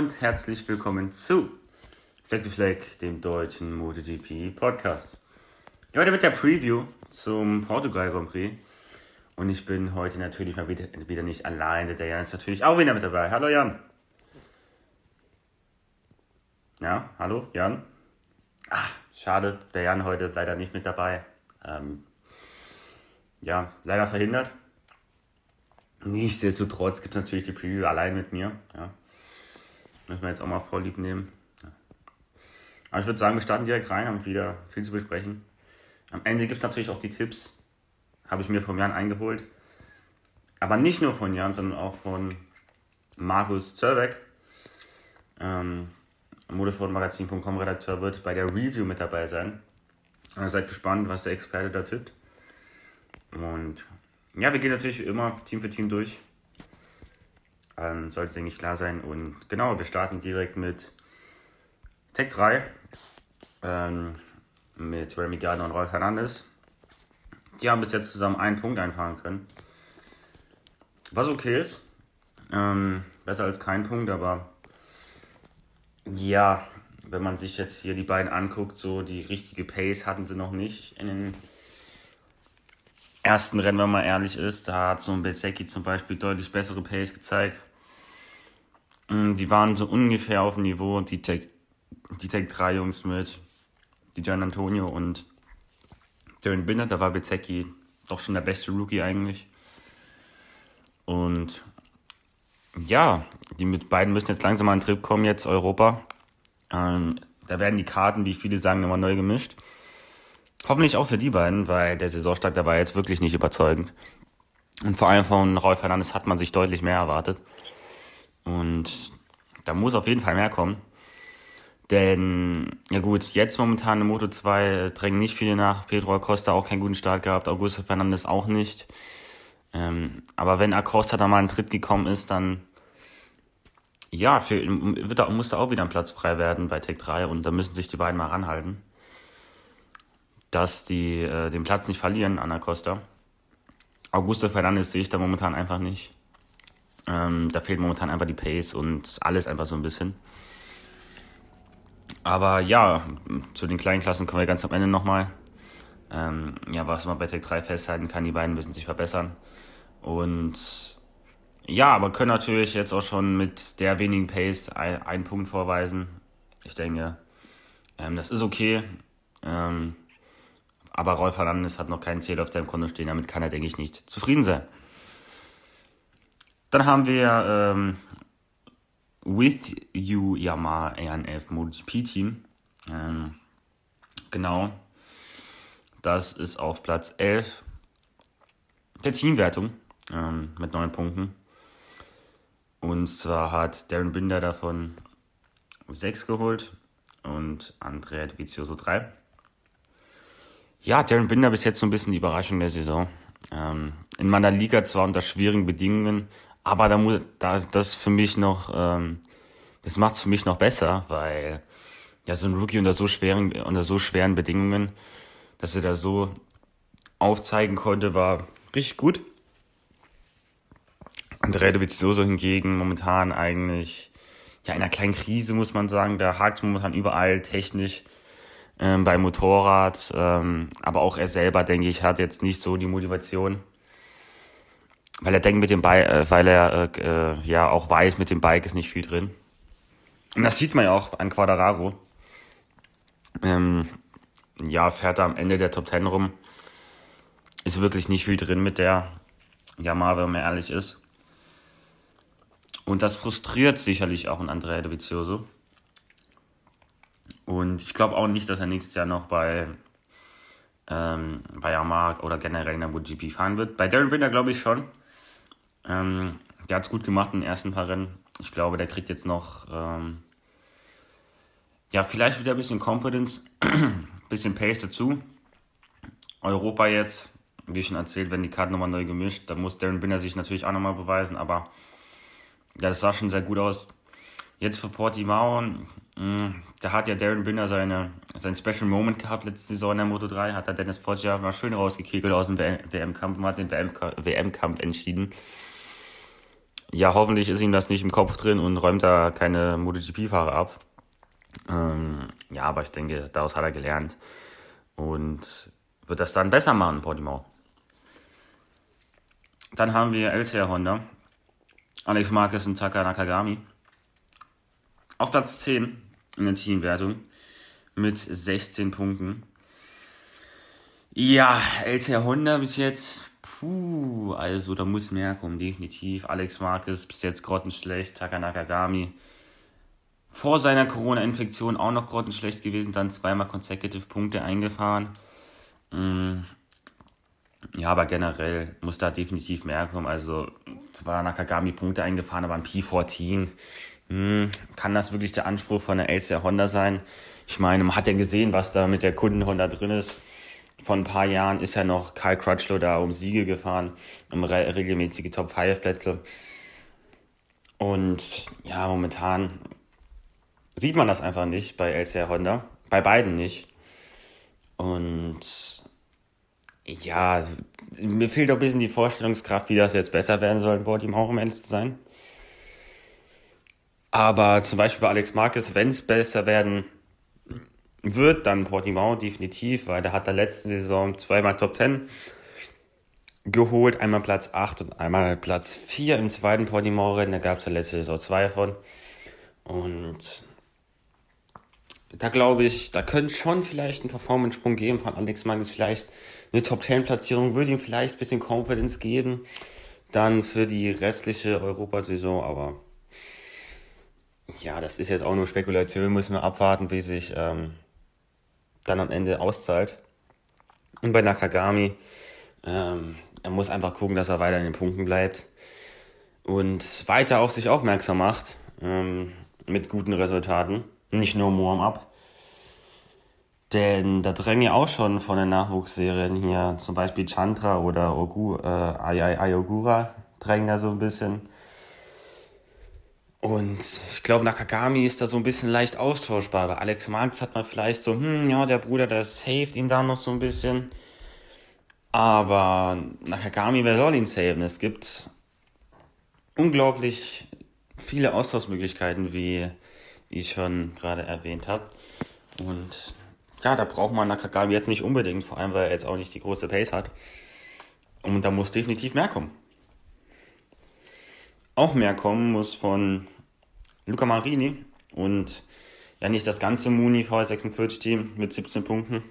und herzlich willkommen zu Fleck to Fleck, dem deutschen MotoGP Podcast. Heute mit der Preview zum Portugal Grand Prix. Und ich bin heute natürlich mal wieder, wieder nicht alleine. Der Jan ist natürlich auch wieder mit dabei. Hallo Jan. Ja, hallo Jan. Ach, schade, der Jan heute leider nicht mit dabei. Ähm, ja, leider verhindert. Nichtsdestotrotz gibt es natürlich die Preview allein mit mir. Ja. Müssen wir jetzt auch mal vorlieb nehmen. Aber ich würde sagen, wir starten direkt rein, haben wieder viel zu besprechen. Am Ende gibt es natürlich auch die Tipps. Habe ich mir von Jan eingeholt. Aber nicht nur von Jan, sondern auch von Markus Zerbeck. Ähm, Motorsportmagazin.com Redakteur wird bei der Review mit dabei sein. Also seid gespannt, was der Experte da tippt. Und ja, wir gehen natürlich immer Team für Team durch. Ähm, sollte, denke ich, klar sein. Und genau, wir starten direkt mit Tech 3. Ähm, mit Remy Gardner und Rolf Hernandez. Die haben bis jetzt zusammen einen Punkt einfahren können. Was okay ist. Ähm, besser als kein Punkt, aber ja, wenn man sich jetzt hier die beiden anguckt, so die richtige Pace hatten sie noch nicht in den ersten Rennen, wenn man ehrlich ist. Da hat so ein Besecki zum Beispiel deutlich bessere Pace gezeigt. Mm, die waren so ungefähr auf dem Niveau, die Tech, die Tech 3 Jungs mit die Gian Antonio und Darren Binder. Da war Bezecki doch schon der beste Rookie eigentlich. Und ja, die mit beiden müssen jetzt langsam mal einen Trip kommen, jetzt Europa. Ähm, da werden die Karten, wie viele sagen, nochmal neu gemischt. Hoffentlich auch für die beiden, weil der Saisonstart dabei jetzt wirklich nicht überzeugend. Und vor allem von Rolf Hernandez hat man sich deutlich mehr erwartet. Und da muss auf jeden Fall mehr kommen. Denn, ja gut, jetzt momentan im Moto 2 drängen nicht viele nach. Pedro Acosta auch keinen guten Start gehabt, Augusto Fernandes auch nicht. Ähm, aber wenn Acosta da mal einen Tritt gekommen ist, dann ja, da, muss da auch wieder ein Platz frei werden bei Tech 3 und da müssen sich die beiden mal ranhalten dass die äh, den Platz nicht verlieren an Acosta. Augusto Fernandes sehe ich da momentan einfach nicht. Ähm, da fehlt momentan einfach die Pace und alles einfach so ein bisschen. Aber ja, zu den kleinen Klassen kommen wir ganz am Ende nochmal. Ähm, ja, was man bei Tech 3 festhalten kann, die beiden müssen sich verbessern. Und ja, aber können natürlich jetzt auch schon mit der wenigen Pace ein, einen Punkt vorweisen. Ich denke, ähm, das ist okay. Ähm, aber Rolf Hernandez hat noch keinen Zähler auf seinem Konto stehen, damit kann er, denke ich, nicht zufrieden sein. Dann haben wir ähm, With You Yamaha ANF MotoGP Team. Ähm, genau. Das ist auf Platz 11 der Teamwertung ähm, mit 9 Punkten. Und zwar hat Darren Binder davon 6 geholt und Andrea Vizioso 3. Ja, Darren Binder bis jetzt so ein bisschen die Überraschung der Saison. Ähm, in meiner Liga zwar unter schwierigen Bedingungen, aber da muss, da, das für mich noch, ähm, das macht es für mich noch besser, weil ja so ein Rookie unter so schweren, unter so schweren Bedingungen, dass er da so aufzeigen konnte, war richtig gut. Andrea Dovizioso hingegen momentan eigentlich ja in einer kleinen Krise, muss man sagen. Da hakt es momentan überall technisch ähm, beim Motorrad. Ähm, aber auch er selber, denke ich, hat jetzt nicht so die Motivation. Weil er denkt mit dem Bike, äh, weil er äh, äh, ja auch weiß, mit dem Bike ist nicht viel drin. Und das sieht man ja auch an Quadraro. Ähm, ja, fährt er am Ende der Top Ten rum. Ist wirklich nicht viel drin mit der Yamaha, wenn man ehrlich ist. Und das frustriert sicherlich auch ein Andrea Dovizioso. Und ich glaube auch nicht, dass er nächstes Jahr noch bei, ähm, bei Yamaha oder generell in der MotoGP fahren wird. Bei Darren Binder glaube ich schon. Ähm, der hat es gut gemacht in den ersten paar Rennen. Ich glaube, der kriegt jetzt noch, ähm, ja, vielleicht wieder ein bisschen Confidence, ein bisschen Pace dazu. Europa jetzt, wie schon erzählt, wenn die Karten nochmal neu gemischt, da muss Darren Binder sich natürlich auch nochmal beweisen, aber ja, das sah schon sehr gut aus. Jetzt für Portimao, mh, da hat ja Darren Binder seine, sein Special Moment gehabt letzte Saison in der Moto 3, hat er Dennis Foggia mal schön rausgekegelt aus dem WM-Kampf und hat den WM-Kampf entschieden. Ja, hoffentlich ist ihm das nicht im Kopf drin und räumt da keine MotoGP-Fahrer ab. Ähm, ja, aber ich denke, daraus hat er gelernt und wird das dann besser machen, Portimao. Dann haben wir LCR Honda, Alex Marquez und Taka Nakagami. Auf Platz 10 in der Teamwertung mit 16 Punkten. Ja, LCR Honda bis jetzt, puh, also da muss mehr kommen, definitiv. Alex Marquez bis jetzt grottenschlecht, Taka Nakagami vor seiner Corona-Infektion auch noch grottenschlecht gewesen, dann zweimal consecutive Punkte eingefahren. Mm. Ja, aber generell muss da definitiv mehr kommen. Also zwar Nakagami Punkte eingefahren, aber ein P14. Hm, kann das wirklich der Anspruch von der LCR Honda sein? Ich meine, man hat ja gesehen, was da mit der Kunden Honda drin ist. Vor ein paar Jahren ist ja noch Kyle Crutchlow da um Siege gefahren, um re regelmäßige Top 5 Plätze. Und ja, momentan sieht man das einfach nicht bei LCR Honda. Bei beiden nicht. Und ja, mir fehlt auch ein bisschen die Vorstellungskraft, wie das jetzt besser werden soll, bei ihm auch um ehrlich zu sein. Aber zum Beispiel bei Alex Marquez, wenn es besser werden wird, dann Portimao definitiv, weil der hat der letzte Saison zweimal Top 10 geholt, einmal Platz 8 und einmal Platz 4 im zweiten Portimao-Rennen. Da gab es ja letzte Saison zwei davon. Und da glaube ich, da könnte schon vielleicht ein Performance-Sprung geben von Alex Marquez. Vielleicht eine Top-10-Platzierung würde ihm vielleicht ein bisschen Confidence geben. Dann für die restliche Europasaison, aber ja, das ist jetzt auch nur Spekulation, müssen wir abwarten, wie sich ähm, dann am Ende auszahlt. Und bei Nakagami, ähm, er muss einfach gucken, dass er weiter in den Punkten bleibt und weiter auf sich aufmerksam macht ähm, mit guten Resultaten. Nicht nur Warm-up. Denn da drängen ja auch schon von den Nachwuchsserien hier, zum Beispiel Chandra oder Ogu, äh, Ayogura drängen da so ein bisschen. Und ich glaube, Nakagami ist da so ein bisschen leicht austauschbar. Bei Alex Marx hat man vielleicht so, hm, ja, der Bruder, der saved ihn da noch so ein bisschen. Aber Nakagami, wer soll ihn saven? Es gibt unglaublich viele Austauschmöglichkeiten, wie ich schon gerade erwähnt habe. Und ja, da braucht man Nakagami jetzt nicht unbedingt, vor allem weil er jetzt auch nicht die große Pace hat. Und da muss definitiv mehr kommen. Auch mehr kommen muss von Luca Marini und ja nicht das ganze Muni V46-Team mit 17 Punkten.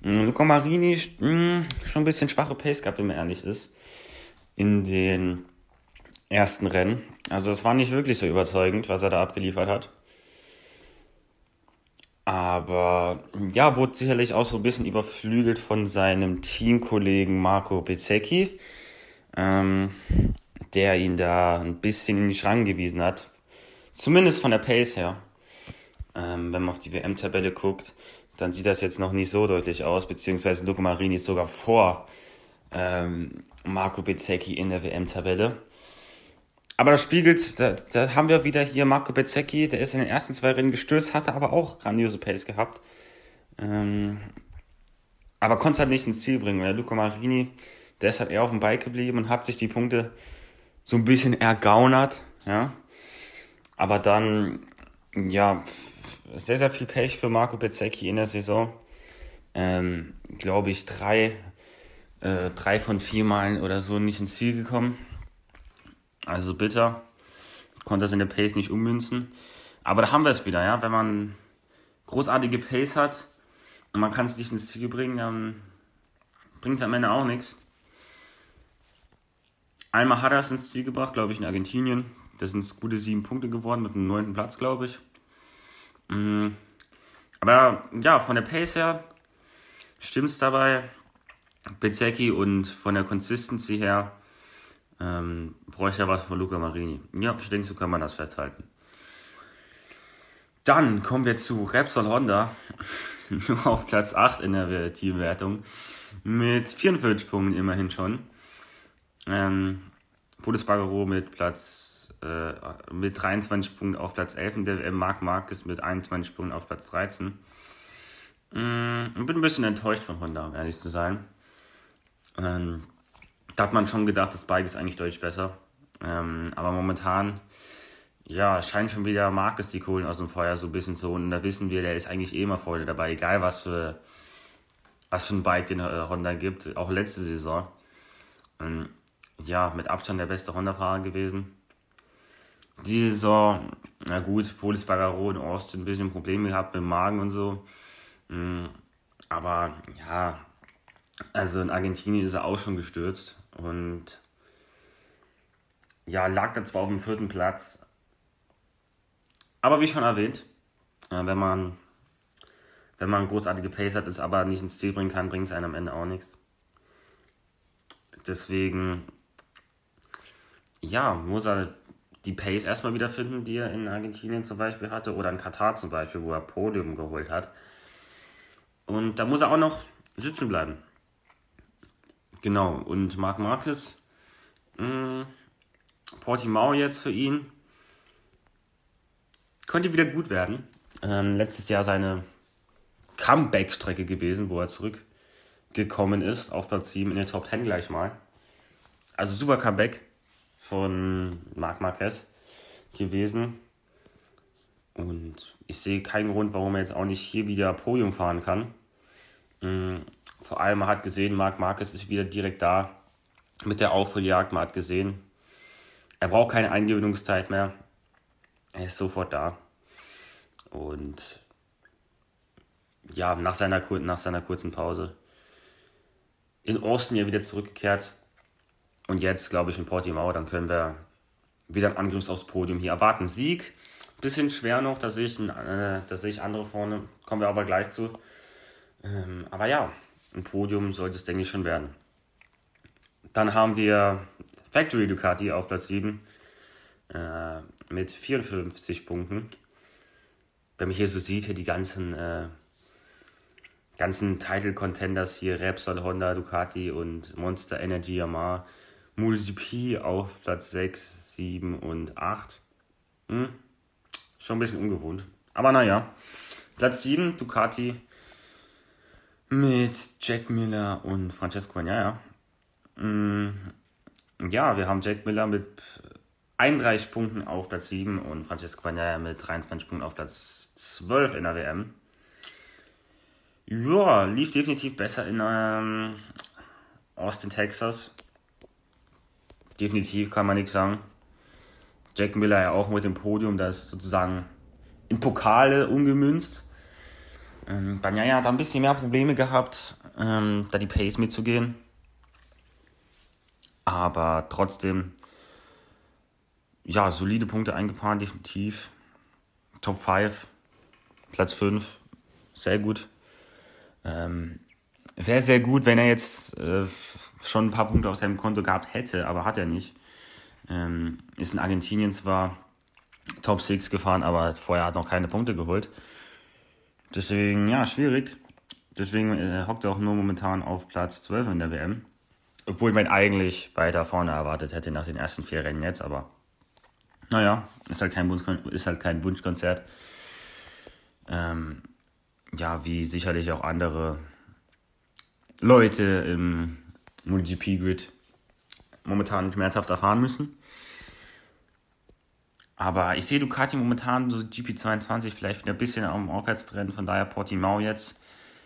Mm, Luca Marini mh, mm, schon ein bisschen schwache Pace gehabt, wenn man ehrlich ist, in den ersten Rennen. Also es war nicht wirklich so überzeugend, was er da abgeliefert hat. Aber ja, wurde sicherlich auch so ein bisschen überflügelt von seinem Teamkollegen Marco Bezzecchi, ähm, der ihn da ein bisschen in die Schranken gewiesen hat. Zumindest von der Pace her. Ähm, wenn man auf die WM-Tabelle guckt, dann sieht das jetzt noch nicht so deutlich aus, beziehungsweise Luca Marini ist sogar vor ähm, Marco Bezzecchi in der WM-Tabelle. Aber das spiegelt, da, da haben wir wieder hier Marco Bezzecchi, der ist in den ersten zwei Rennen gestürzt, hatte aber auch grandiose Pace gehabt. Ähm, aber konnte es halt nicht ins Ziel bringen. Der Luca Marini, der ist halt eher auf dem Bike geblieben und hat sich die Punkte so ein bisschen ergaunert, ja. Aber dann, ja, sehr, sehr viel Pech für Marco Bezzecchi in der Saison. Ähm, Glaube ich, drei, äh, drei von vier Malen oder so nicht ins Ziel gekommen. Also bitter. Konnte das in der Pace nicht ummünzen. Aber da haben wir es wieder, ja. Wenn man großartige Pace hat und man kann es nicht ins Ziel bringen, dann bringt es am Ende auch nichts. Einmal hat er es ins Ziel gebracht, glaube ich, in Argentinien. Das sind gute sieben Punkte geworden mit einem neunten Platz, glaube ich. Mm. Aber ja, von der Pace her stimmt es dabei. Bezecki und von der Consistency her ähm, bräuchte er was von Luca Marini. Ja, ich denke, so kann man das festhalten. Dann kommen wir zu Repsol Honda, nur auf Platz 8 in der Teamwertung, mit 44 Punkten immerhin schon. Ähm, Pulis Bagaro mit Platz äh, mit 23 Punkten auf Platz 11 und der Marc Marquez mit 21 Punkten auf Platz 13. Ähm, bin ein bisschen enttäuscht von Honda, um ehrlich zu sein. Ähm, da hat man schon gedacht, das Bike ist eigentlich deutlich besser. Ähm, aber momentan, ja, scheint schon wieder Marcus die Kohlen aus dem Feuer so ein bisschen zu holen. Und da wissen wir, der ist eigentlich eh immer Freude dabei, egal was für, was für ein Bike den äh, Honda gibt. Auch letzte Saison. Ähm, ja, mit Abstand der beste Honda-Fahrer gewesen. Die Saison, na gut, Polis Bagaro und Austin ein bisschen Probleme gehabt mit dem Magen und so. Mm, aber ja, also in Argentinien ist er auch schon gestürzt und ja, lag da zwar auf dem vierten Platz, aber wie schon erwähnt, äh, wenn man wenn man großartige Pace hat, es aber nicht ins Ziel bringen kann, bringt es einem am Ende auch nichts. Deswegen, ja, muss er die Pace erstmal wiederfinden, die er in Argentinien zum Beispiel hatte, oder in Katar zum Beispiel, wo er Podium geholt hat. Und da muss er auch noch sitzen bleiben. Genau, und Marc Marquez, mh, mm, Portimao jetzt für ihn, könnte wieder gut werden. Ähm, letztes Jahr seine Comeback-Strecke gewesen, wo er zurückgekommen ist, auf Platz 7 in der Top 10 gleich mal. Also super Comeback von Marc Marquez gewesen. Und ich sehe keinen Grund, warum er jetzt auch nicht hier wieder Podium fahren kann. Mm, vor allem, man hat gesehen, Marc Marquez ist wieder direkt da mit der Aufholjagd. Man hat gesehen, er braucht keine Eingewöhnungszeit mehr. Er ist sofort da. Und ja, nach seiner, nach seiner kurzen Pause in Austin ja wieder zurückgekehrt. Und jetzt, glaube ich, in Portimao, dann können wir wieder einen Angriff aufs Podium hier erwarten. Sieg, bisschen schwer noch, da sehe ich, äh, da sehe ich andere vorne, kommen wir aber gleich zu. Ähm, aber ja, ein Podium sollte es, denke ich, schon werden. Dann haben wir Factory Ducati auf Platz 7 äh, mit 54 Punkten. Wenn man hier so sieht, hier die ganzen, äh, ganzen Title-Contenders hier, Repsol, Honda, Ducati und Monster Energy Yamaha, MotoGP auf Platz 6, 7 und 8. Hm, schon ein bisschen ungewohnt. Aber naja, Platz 7, Ducati mit Jack Miller und Francesco Bagnaia. Mm, ja, wir haben Jack Miller mit 31 Punkten auf Platz 7 und Francesco Bagnaia mit 23 Punkten auf Platz 12 in der WM. Ja, lief definitiv besser in ähm, Austin, Texas. Definitiv kann man nichts sagen. Jack Miller ja auch mit dem Podium, das sozusagen in Pokale umgemünzt. Ähm, Banyaya hat ein bisschen mehr Probleme gehabt, ähm, da die Pace mitzugehen. Aber trotzdem, ja, solide Punkte eingefahren, definitiv. Top 5, Platz 5, sehr gut. Ähm, Wäre sehr gut, wenn er jetzt äh, schon ein paar Punkte auf seinem Konto gehabt hätte, aber hat er nicht. Ähm, ist in Argentinien zwar Top 6 gefahren, aber vorher hat noch keine Punkte geholt. Deswegen, ja, schwierig. Deswegen äh, hockt er auch nur momentan auf Platz 12 in der WM. Obwohl man eigentlich weiter vorne erwartet hätte nach den ersten vier Rennen jetzt, aber naja, ist halt kein, Wunsch, ist halt kein Wunschkonzert. Ähm, ja, wie sicherlich auch andere Leute im MotoGP-Grid momentan schmerzhaft erfahren müssen. Aber ich sehe Ducati momentan so GP22 vielleicht wieder ein bisschen am Aufwärtstrend, von daher Portimao jetzt.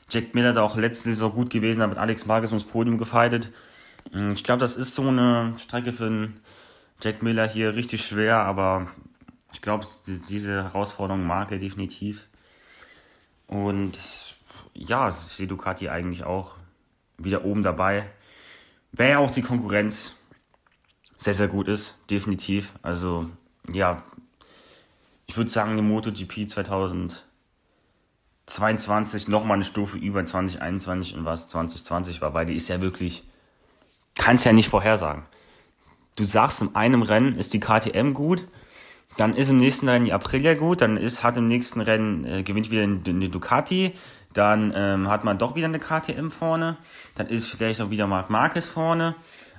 Jack Miller da auch letzte Saison gut gewesen, hat mit Alex Marquez ums Podium gefeitet. Hm, ich glaube, das ist so eine Strecke für einen Jack Miller hier richtig schwer, aber ich glaube, diese Herausforderung mag er definitiv. Und ja, ich sehe Ducati eigentlich auch wieder oben dabei. Wäre ja auch die Konkurrenz sehr, sehr gut ist, definitiv. Also ja, ich würde sagen, die MotoGP 2022 nochmal eine Stufe über 2021 und was 2020 war, weil die ist ja wirklich, kannst ja nicht vorhersagen. Du sagst, in einem Rennen ist die KTM gut, dann ist im nächsten Rennen die Aprilia gut, dann ist, hat im nächsten Rennen, äh, gewinnt wieder eine Ducati, dann ähm, hat man doch wieder eine KTM vorne, dann ist vielleicht auch wieder Marc Marquez vorne.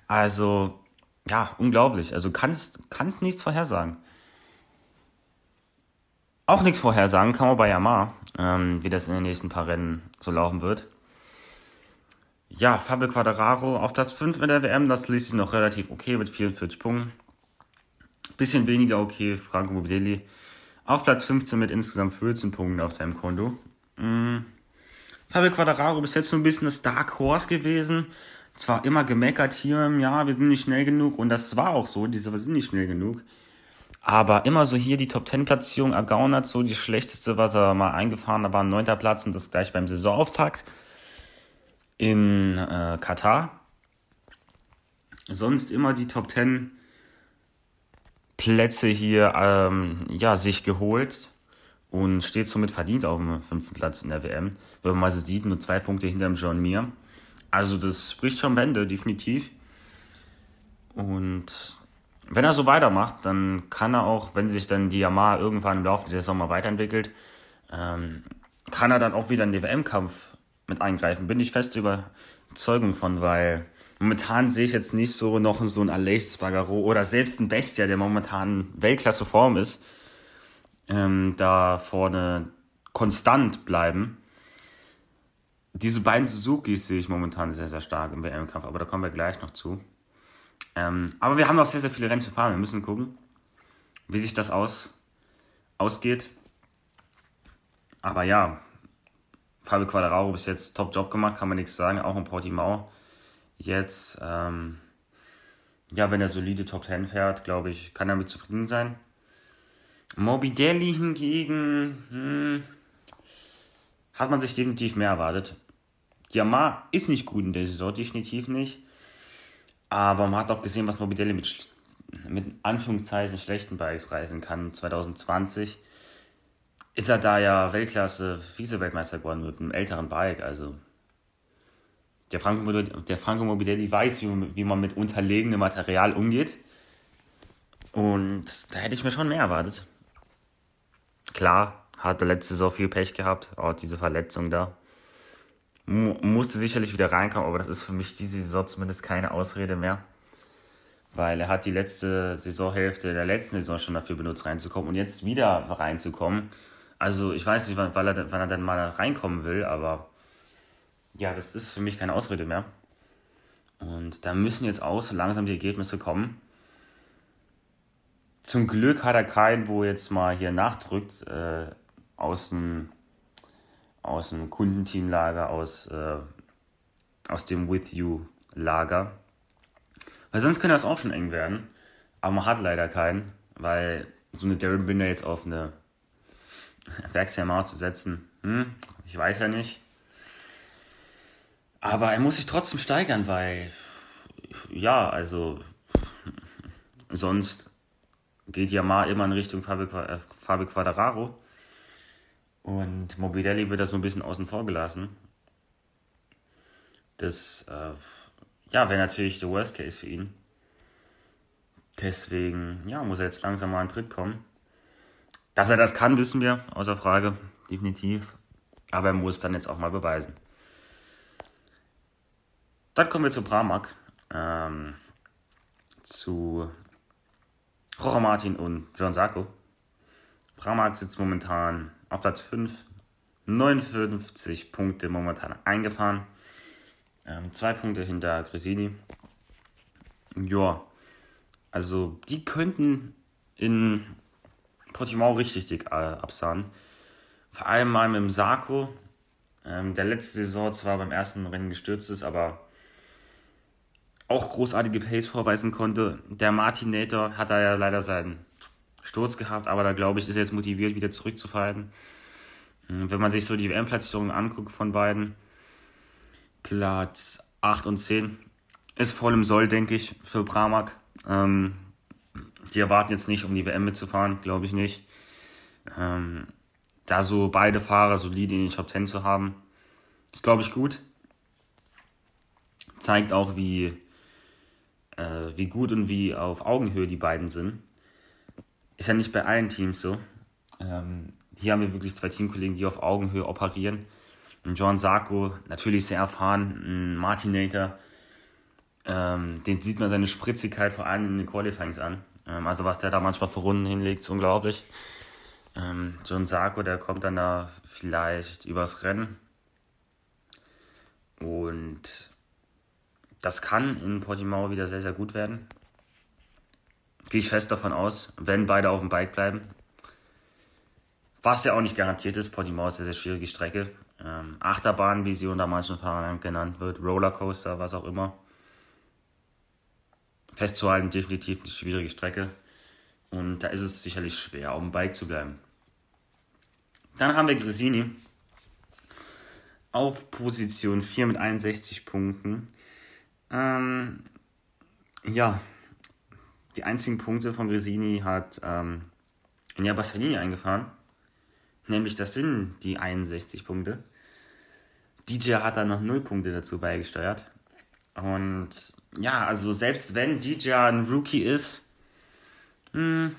Also ja, unglaublich. Also kannst, kannst nichts vorhersagen. Auch nichts vorhersagen kann man bei Yamaha, ähm, wie das in den nächsten paar Rennen so laufen wird. Ja, Fabio Quadraro auf Platz 5 in der WM, das liest sich noch relativ okay mit 44 Punkten. Bisschen weniger okay, Franco Morbidelli. Auf Platz 15 mit insgesamt 14 Punkten auf seinem Konto. Mhm. Fabio Quadraro bis jetzt so ein bisschen das Dark Horse gewesen. Zwar immer gemeckert hier, ja, wir sind nicht schnell genug und das war auch so, diese wir sind nicht schnell genug. Aber immer so hier die Top 10 Platzierung ergaunert, so die schlechteste, was er mal eingefahren hat, war ein neunter Platz und das gleich beim Saisonauftakt in äh, Katar. Sonst immer die Top 10 Plätze hier ähm, ja, sich geholt und steht somit verdient auf dem fünften Platz in der WM. Wenn man mal so sieht, nur zwei Punkte hinter dem John Mir. Also das spricht schon Bände, definitiv. Und wenn er so weitermacht, dann kann er auch, wenn sich dann die Yamaha irgendwann im Laufe der Sommer weiterentwickelt, ähm, kann er dann auch wieder in den WM-Kampf mit eingreifen. Bin ich feste Überzeugung von, weil momentan sehe ich jetzt nicht so noch so ein Aleix Spargaro oder selbst ein Bestia, der momentan Weltklasse Form ist, ähm, da vorne konstant bleiben. Diese beiden Suzukis sehe ich momentan sehr, sehr stark im WM-Kampf, aber da kommen wir gleich noch zu. Ähm, aber wir haben noch sehr, sehr viele Rennen zu fahren. Wir müssen gucken, wie sich das aus, ausgeht. Aber ja, Fabio Quadraro bis jetzt top Job gemacht, kann man nichts sagen, auch in Portimao. Jetzt, ähm, ja, wenn er solide Top 10 fährt, glaube ich, kann er mit zufrieden sein. Morbidelli hingegen hm, hat man sich definitiv mehr erwartet. Yamaha ist nicht gut in der Saison, definitiv nicht. Aber man hat auch gesehen, was Morbidelli mit, mit Anführungszeichen schlechten Bikes reisen kann. 2020 ist er da ja Weltklasse Vize-Weltmeister geworden mit einem älteren Bike. Also der Franco, der Franco Morbidelli weiß, wie, wie man mit unterlegenem Material umgeht. Und da hätte ich mir schon mehr erwartet. Klar, hatte letzte Saison viel Pech gehabt, auch diese Verletzung da. M musste sicherlich wieder reinkommen, aber das ist für mich diese Saison zumindest keine Ausrede mehr. Weil er hat die letzte Saisonhälfte der letzten Saison schon dafür benutzt, reinzukommen und jetzt wieder reinzukommen. Also ich weiß nicht, wann, wann, er, wann er dann mal reinkommen will, aber ja, das ist für mich keine Ausrede mehr. Und da müssen jetzt auch so langsam die Ergebnisse kommen. Zum Glück hat er keinen, wo jetzt mal hier nachdrückt, äh, aus dem, aus dem Kundenteamlager, aus, äh, aus dem With You-Lager. Weil sonst könnte das auch schon eng werden. Aber man hat leider keinen, weil so eine Darren Binder jetzt auf eine Werksyamaha zu setzen, hm, ich weiß ja nicht. Aber er muss sich trotzdem steigern, weil, ja, also, sonst geht Yamaha immer in Richtung Fabio, äh, Fabio Quadraro. Und Mobidelli wird da so ein bisschen außen vor gelassen. Das, äh, ja, wäre natürlich der Worst Case für ihn. Deswegen, ja, muss er jetzt langsam mal einen Tritt kommen. Dass er das kann, wissen wir, außer Frage, definitiv. Aber er muss dann jetzt auch mal beweisen. Dann kommen wir zu Pramac. Ähm, zu Jorge Martin und John Sarko. Pramac sitzt momentan auf Platz 5. 59 Punkte momentan eingefahren. Ähm, zwei Punkte hinter Gresini. Ja, also die könnten in Portimao richtig dick äh, absahen. Vor allem mal mit dem Sarko, ähm, der letzte Saison zwar beim ersten Rennen gestürzt ist, aber auch großartige Pace vorweisen konnte. Der Martinator hat da ja leider seinen Sturz gehabt, aber da glaube ich, ist er jetzt motiviert, wieder zurückzufallen. Hm, wenn man sich so die WM-Platzierungen anguckt von beiden, Platz 8 und 10 ist voll im Soll, denke ich, für Pramac. Ähm, die erwarten jetzt nicht, um die WM mitzufahren, glaube ich nicht. Ähm, da so beide Fahrer solide in den Top 10 zu haben, ist, glaube ich, gut. Zeigt auch, wie, äh, wie gut und wie auf Augenhöhe die beiden sind. Ist ja nicht bei allen Teams so. Ähm, hier haben wir wirklich zwei Teamkollegen, die auf Augenhöhe operieren. John Sarko, natürlich sehr erfahren, ein Martinator, ähm, den sieht man seine Spritzigkeit vor allem in den Qualifyings an. Ähm, also was der da manchmal für Runden hinlegt, ist unglaublich. Ähm, John Sarko, der kommt dann da vielleicht übers Rennen. Und das kann in Portimao wieder sehr, sehr gut werden. Gehe ich fest davon aus, wenn beide auf dem Bike bleiben. Was ja auch nicht garantiert ist, Portimao ist eine sehr schwierige Strecke. Ähm, Achterbahn, wie sie unter manchen Fahrern genannt wird, Rollercoaster, was auch immer. Festzuhalten, definitiv eine schwierige Strecke. Und da ist es sicherlich schwer, auf dem Bike zu bleiben. Dann haben wir Gresini auf Position 4 mit 61 Punkten. Ähm, ja, die einzigen Punkte von Gresini hat ähm, Nia Bastianini eingefahren. Nämlich, das sind die 61 Punkte. DJ hat da noch 0 Punkte dazu beigesteuert. Und ja, also selbst wenn DJ ein Rookie ist, mh,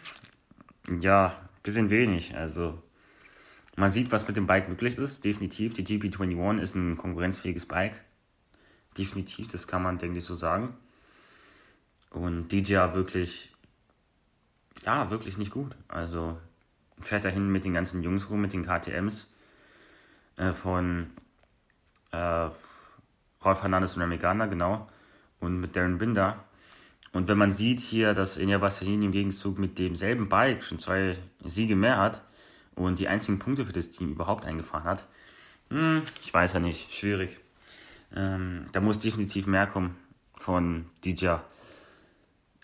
hm, ja, bisschen wenig. Also man sieht, was mit dem Bike möglich ist. Definitiv, die GP21 ist ein konkurrenzfähiges Bike. Definitiv, das kann man, denke ich, so sagen. Und DJ wirklich, ja, wirklich nicht gut. Also fährt dahin mit den ganzen Jungs rum, mit den KTMs äh, von äh, Rolf Hernandez und Remy Gardner, genau. Und mit Darren Binder. Und wenn man sieht hier, dass Enya Bastianini im Gegenzug mit demselben Bike schon zwei Siege mehr hat, und die einzigen Punkte für das Team überhaupt eingefahren hat, hm, ich weiß ja nicht, schwierig. Ähm, da muss definitiv mehr kommen von DJ.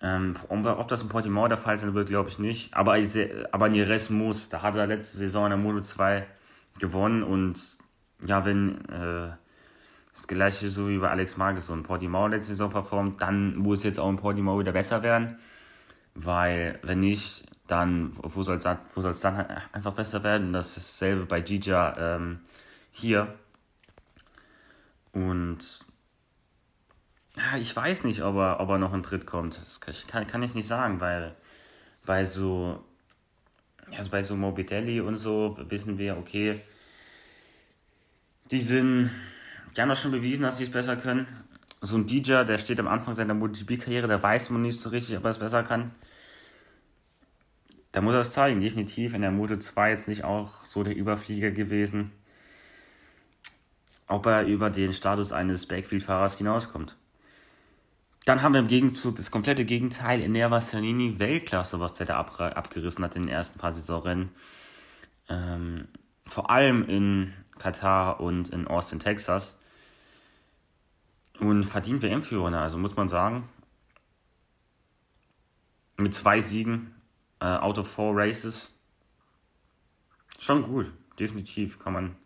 Ähm, ob das in Portimao der Fall sein wird, glaube ich nicht. Aber, aber Nieres muss. Da hat er letzte Saison in der Moto 2 gewonnen. Und ja, wenn äh, das gleiche so wie bei Alex Marquez so in Portimao letzte Saison performt, dann muss jetzt auch in Portimao wieder besser werden. Weil, wenn nicht, dann wo soll es soll's dann einfach besser werden? Ist dasselbe bei Gija ähm, hier. Und ja, ich weiß nicht, ob er, ob er noch ein Tritt kommt. Das kann, kann ich nicht sagen, weil bei so, also bei so Morbidelli und so wissen wir, okay, die sind, die haben doch schon bewiesen, dass sie es besser können. So ein DJ, der steht am Anfang seiner MotoGP-Karriere, der weiß man nicht so richtig, ob er es besser kann da muss er es zeigen. Definitiv in der Moto 2 jetzt nicht auch so der Überflieger gewesen. Ob er über den Status eines Backfield-Fahrers hinauskommt. Dann haben wir im Gegenzug das komplette Gegenteil in der Vassalini Weltklasse, was der da ab, abgerissen hat in den ersten paar Saisonrennen. Ähm, vor allem in Katar und in Austin, Texas. Und verdient WM-Führer, also muss man sagen. Mit zwei Siegen äh, out of four races. Schon gut, definitiv, kann man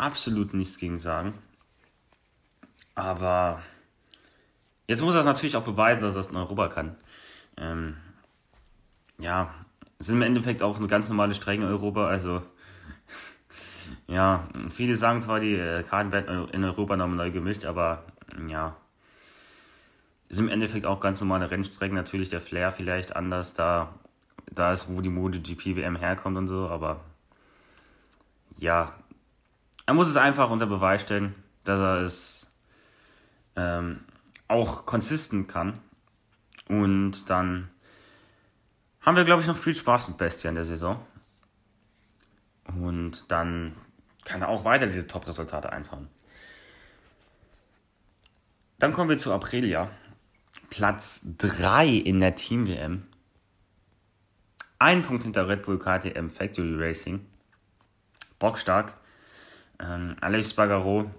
absolut nichts gegen sagen. Aber jetzt muss er es natürlich auch beweisen, dass er es in Europa kann. Ähm, ja, sind im Endeffekt auch eine ganz normale Strenge in Europa, also ja, viele sagen zwar, die äh, Karten werden in Europa nochmal neu gemischt, aber ja, ist im Endeffekt auch ganz normale Rennstrecken. Natürlich der Flair vielleicht anders, da, da ist, wo die MotoGP WM herkommt und so, aber ja, er muss es einfach unter Beweis stellen, dass er es ähm, auch konsistent kann. Und dann haben wir, glaube ich, noch viel Spaß mit Bestia in der Saison. Und dann kann er auch weiter diese Top-Resultate einfahren. Dann kommen wir zu Aprilia. Platz 3 in der Team-WM. Ein Punkt hinter Red Bull KTM Factory Racing. Bockstark. Ähm, Alex Bagaro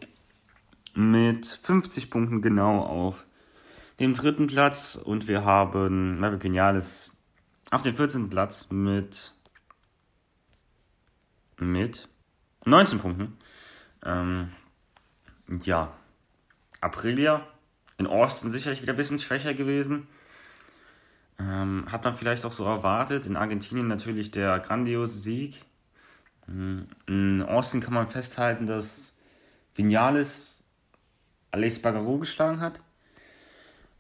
mit 50 Punkten genau auf dem dritten Platz. Und wir haben Maverick Vinales auf dem 14. Platz mit, mit 19 Punkten. Ähm, ja, Aprilia in Austin sicherlich wieder ein bisschen schwächer gewesen. Ähm, hat man vielleicht auch so erwartet. In Argentinien natürlich der grandiose Sieg. Ähm, in Austin kann man festhalten, dass Vinales Alex Bagaro geschlagen hat.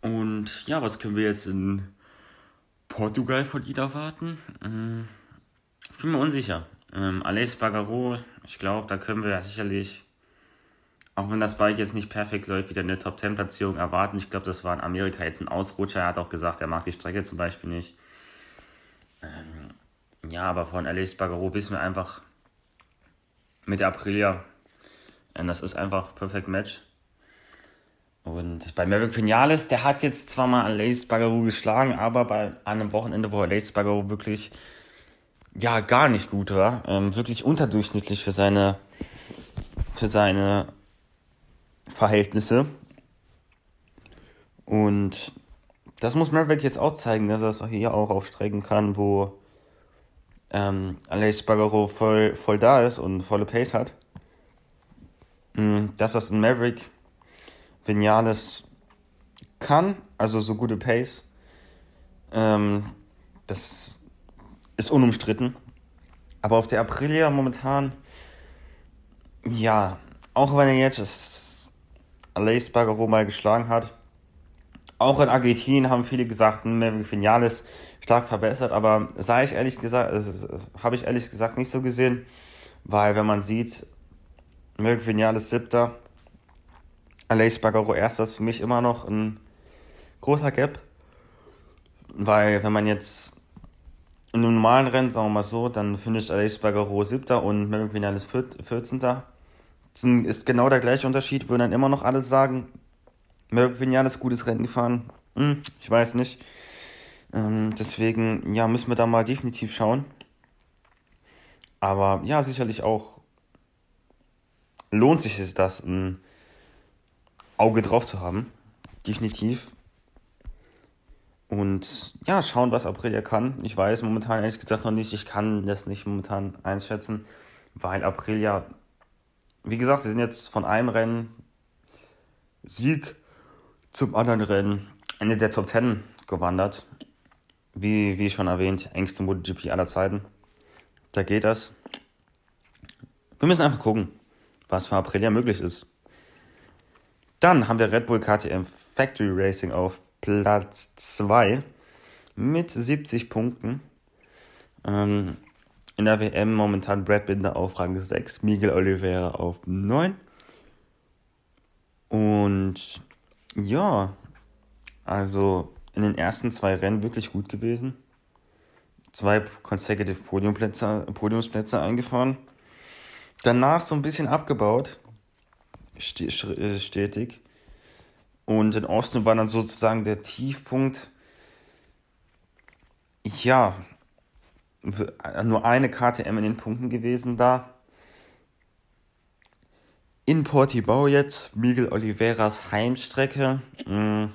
Und ja, was können wir jetzt in Portugal von ihm erwarten? Ähm, ich bin mir unsicher. Ähm, Alex Bagaro, ich glaube, da können wir sicherlich auch wenn das Bike jetzt nicht perfekt läuft, wieder eine Top-10-Platzierung erwarten. Ich glaube, das war in Amerika jetzt ein Ausrutscher. Er hat auch gesagt, er mag die Strecke zum Beispiel nicht. Ähm, ja, aber von Alice Bagaro wissen wir einfach mit der Aprilia, äh, das ist einfach Perfect Match. Und bei Maverick Vinales, der hat jetzt zwar mal Lace Bagaro geschlagen, aber bei einem Wochenende, wo er Lace Bagaro wirklich ja gar nicht gut war, ähm, wirklich unterdurchschnittlich für seine für seine Verhältnisse. Und das muss Maverick jetzt auch zeigen, dass er es hier auch aufstrecken kann, wo ähm, Aleix Bagaro voll, voll da ist und volle Pace hat. Mm, dass das ein Maverick Vinales kann, also so gute Pace, ähm, das ist unumstritten. Aber auf der Aprilia momentan, ja, auch wenn er jetzt das Aleix Bagaro mal geschlagen hat, auch in Argentinien haben viele gesagt, Maverick Vinales stark verbessert, aber sah ich ehrlich gesagt, habe ich ehrlich gesagt nicht so gesehen, weil wenn man sieht, Maverick Vinales siebter, Aleix Bagaro erster ist für mich immer noch ein großer Gap, weil wenn man jetzt in einem normalen Rennen, sagen wir mal so, dann finde ich Aleix Bagaro siebter und Maverick Vinales 14. Das ist genau der gleiche Unterschied, würden dann immer noch alle sagen, Vinales gutes Rennen gefahren. Hm, ich weiß nicht. Ähm, deswegen, ja, müssen wir da mal definitiv schauen. Aber ja, sicherlich auch lohnt sich das, ein Auge drauf zu haben. Definitiv. Und ja, schauen, was Aprilia kann. Ich weiß momentan ehrlich gesagt noch nicht. Ich kann das nicht momentan einschätzen, weil Aprilia, wie gesagt, sie sind jetzt von einem Rennen Sieg zum anderen Rennen Ende der Top 10 gewandert. Wie, wie schon erwähnt, engste MotoGP aller Zeiten. Da geht das. Wir müssen einfach gucken, was für Aprilia möglich ist. Dann haben wir Red Bull KTM Factory Racing auf Platz 2 mit 70 Punkten. Ähm, in der WM momentan Brad Binder auf Rang 6, Miguel Oliveira auf 9. Und ja, also in den ersten zwei Rennen wirklich gut gewesen. Zwei consecutive Podiumplätze, Podiumsplätze eingefahren. Danach so ein bisschen abgebaut, äh, stetig. Und in Austin war dann sozusagen der Tiefpunkt. Ja, nur eine KTM in den Punkten gewesen da in Portimao jetzt, Miguel Oliveras Heimstrecke. Mm.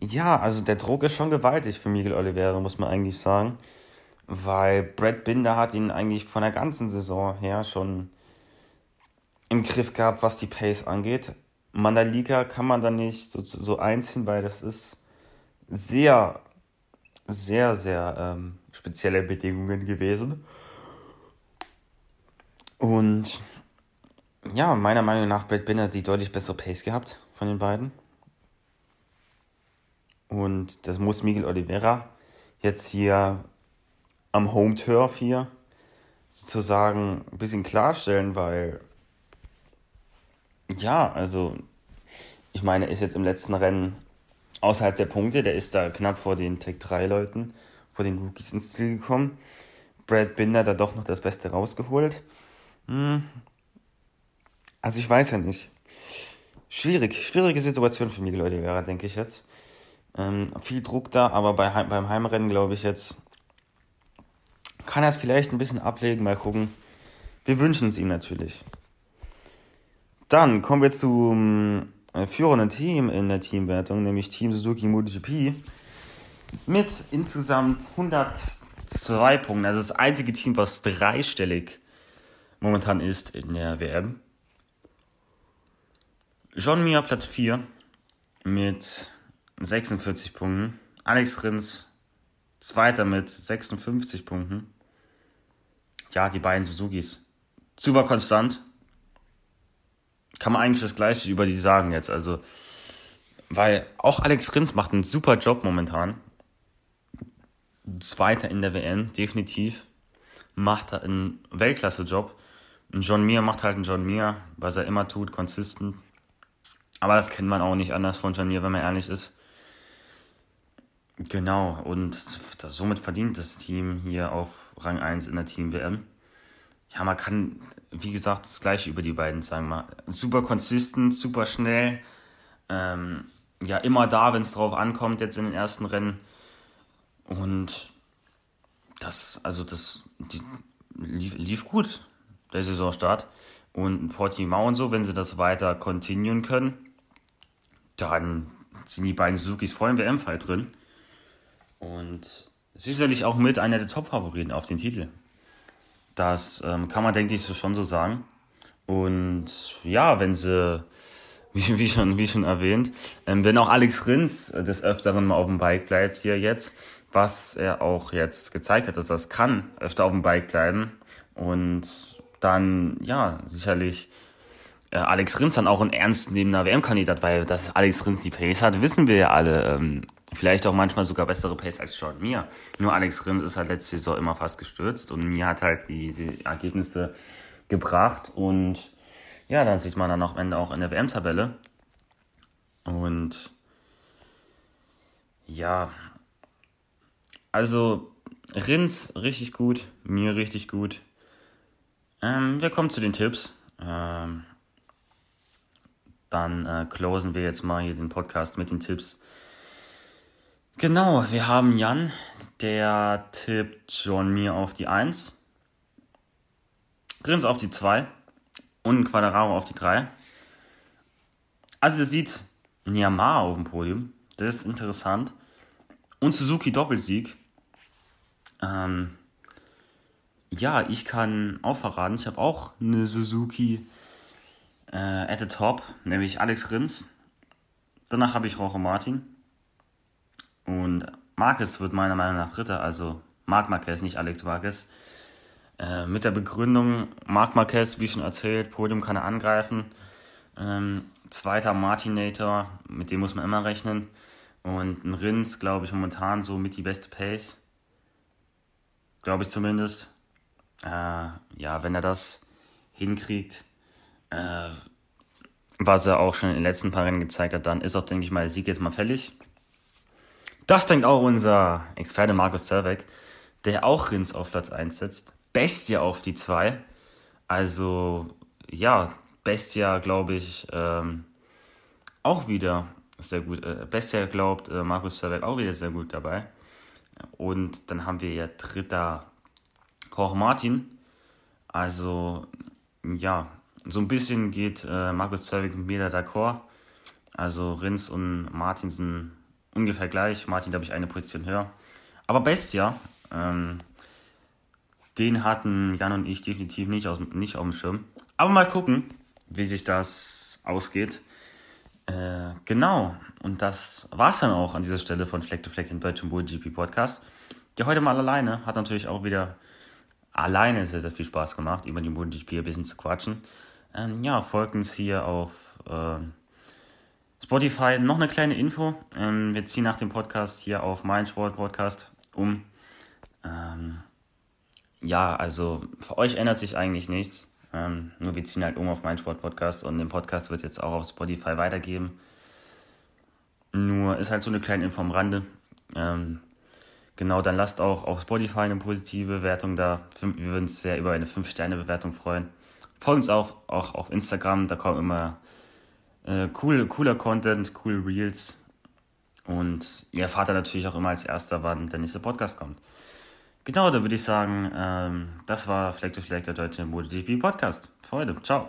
Ja, also der Druck ist schon gewaltig für Miguel Oliveira, muss man eigentlich sagen. Weil Brad Binder hat ihn eigentlich von der ganzen Saison her schon im Griff gehabt, was die Pace angeht. Mandalika kann man da nicht so, so einziehen, weil das ist sehr, sehr, sehr ähm, spezielle Bedingungen gewesen. Und ja, meiner Meinung nach Brad Binder die deutlich bessere Pace gehabt von den beiden. Und das muss Miguel Oliveira jetzt hier am Home Turf hier sozusagen ein bisschen klarstellen, weil ja, also ich meine, er ist jetzt im letzten Rennen außerhalb der Punkte, der ist da knapp vor den Tech 3 Leuten, vor den Rookies ins Ziel gekommen. Brad Binder da doch noch das Beste rausgeholt. Hm. Also ich weiß ja nicht. Schwierig, schwierige Situation für Miguel Oliveira, denke ich jetzt. Ähm, viel Druck da, aber bei, beim Heimrennen glaube ich jetzt, kann er es vielleicht ein bisschen ablegen, mal gucken. Wir wünschen es ihm natürlich. Dann kommen wir zum äh, führenden Team in der Teamwertung, nämlich Team Suzuki MotoGP. Mit insgesamt 102 Punkten. Also das einzige Team, was dreistellig momentan ist in der WM. John Mir Platz 4 mit 46 Punkten. Alex Rins Zweiter mit 56 Punkten. Ja, die beiden Suzukis. Super konstant. Kann man eigentlich das gleiche über die sagen jetzt. Also, weil auch Alex Rins macht einen super Job momentan. Zweiter in der WM, definitiv. Macht einen Weltklasse-Job. Und John Mir macht halt einen John Mir, was er immer tut, consistent. Aber das kennt man auch nicht anders von John Mir, wenn man ehrlich ist. Genau, und das, somit verdient das Team hier auf Rang 1 in der Team-WM. ja, man kann, wie gesagt, das gleiche über die beiden sagen. Mal super konsistent, super schnell. Ähm, ja, immer da, wenn es drauf ankommt, jetzt in den ersten Rennen. Und das, also das die, lief, lief gut, der Saisonstart. Und Portimao und so, wenn sie das weiter continuen können, dann sind die beiden Suzukis voll im WM-Fight drin. Und sicherlich auch mit einer der Top-Favoriten auf den Titel. Das ähm, kann man, denke ich, so schon so sagen. Und ja, wenn sie, wie, wie, schon, wie schon erwähnt, ähm, wenn auch Alex Rins des Öfteren mal auf dem Bike bleibt hier jetzt, was er auch jetzt gezeigt hat, dass das kann, öfter auf dem Bike bleiben. Und dann, ja, sicherlich äh, Alex Rins dann auch ein ernstnehmender WM-Kandidat, weil dass Alex Rins die Pace hat, wissen wir ja alle. Ähm, vielleicht auch manchmal sogar bessere Pace als Sean Mir. Nur Alex Rins ist halt letzte Saison immer fast gestürzt und Mir hat halt diese Ergebnisse gebracht und ja, dann sieht man dann am Ende auch in der WM-Tabelle. Und ja, also Rins richtig gut, mir richtig gut. Ähm, wir kommen zu den Tipps. Ähm, dann äh, closen wir jetzt mal hier den Podcast mit den Tipps. Genau, wir haben Jan, der tippt John Mir auf die 1, Grins auf die 2 und Quadraro auf die 3. Also ihr seht Niamara auf dem Podium, das ist interessant. Und Suzuki Doppelsieg. Ähm, ja, ich kann auch verraten, ich habe auch eine Suzuki äh, at the top, nämlich Alex Rins. Danach habe ich Roche Martin. Und Marquez wird meiner Meinung nach Dritter, also Marc Marquez, nicht Alex Marquez. Äh, mit der Begründung, Marc Marquez, wie schon erzählt, Podium kann er angreifen. Ähm, zweiter Martinator, mit dem muss man immer rechnen. Und ein Rins, glaube ich, momentan so mit die beste Pace. Glaube ich zumindest. Äh, ja, wenn er das hinkriegt, äh, was er auch schon in den letzten paar Rennen gezeigt hat, dann ist auch, denke ich mal, der Sieg jetzt mal fällig. Das denkt auch unser Experte Markus Zerbeck, der auch Rins auf Platz 1 setzt. Bestia auf die 2. Also, ja, Bestia, glaube ich, ähm, auch wieder sehr gut. Äh, Bestia glaubt äh, Markus Zerbeck auch wieder sehr gut dabei. Und dann haben wir ja dritter Koch Martin. Also, ja, so ein bisschen geht äh, Markus Zerbeck mit mir da d'accord. Also Rins und Martin sind ungefähr gleich. Martin, glaube ich, eine Position höher. Aber Bestia, ähm, den hatten Jan und ich definitiv nicht, aus, nicht auf dem Schirm. Aber mal gucken, wie sich das ausgeht. Äh, genau, und das war's dann auch an dieser Stelle von Fleck to Fleck, dem deutschen GP Podcast. Der heute mal alleine hat natürlich auch wieder alleine sehr, sehr viel Spaß gemacht, über die MotoGP ein bisschen zu quatschen. Ähm, ja, folgt uns hier auf äh, Spotify. Noch eine kleine Info. Ähm, wir ziehen nach dem Podcast hier auf mein Sport Podcast um. Ähm, ja, also für euch ändert sich eigentlich nichts. Ähm, nur wir ziehen halt um auf mein Sport Podcast und den Podcast wird jetzt auch auf Spotify weitergeben. Nur ist halt so eine kleine Info am Rande. Ähm, genau, dann lasst auch auf Spotify eine positive Bewertung da. Wir würden uns sehr über eine 5-Sterne-Bewertung freuen. Folgt uns auch, auch auf Instagram, da kommen immer äh, cool, cooler Content, coole Reels. Und ihr erfahrt dann natürlich auch immer als erster, wann der nächste Podcast kommt. Genau, da würde ich sagen, ähm, das war Fleck to Fleck, der deutsche MotoGP Podcast. Freude, ciao.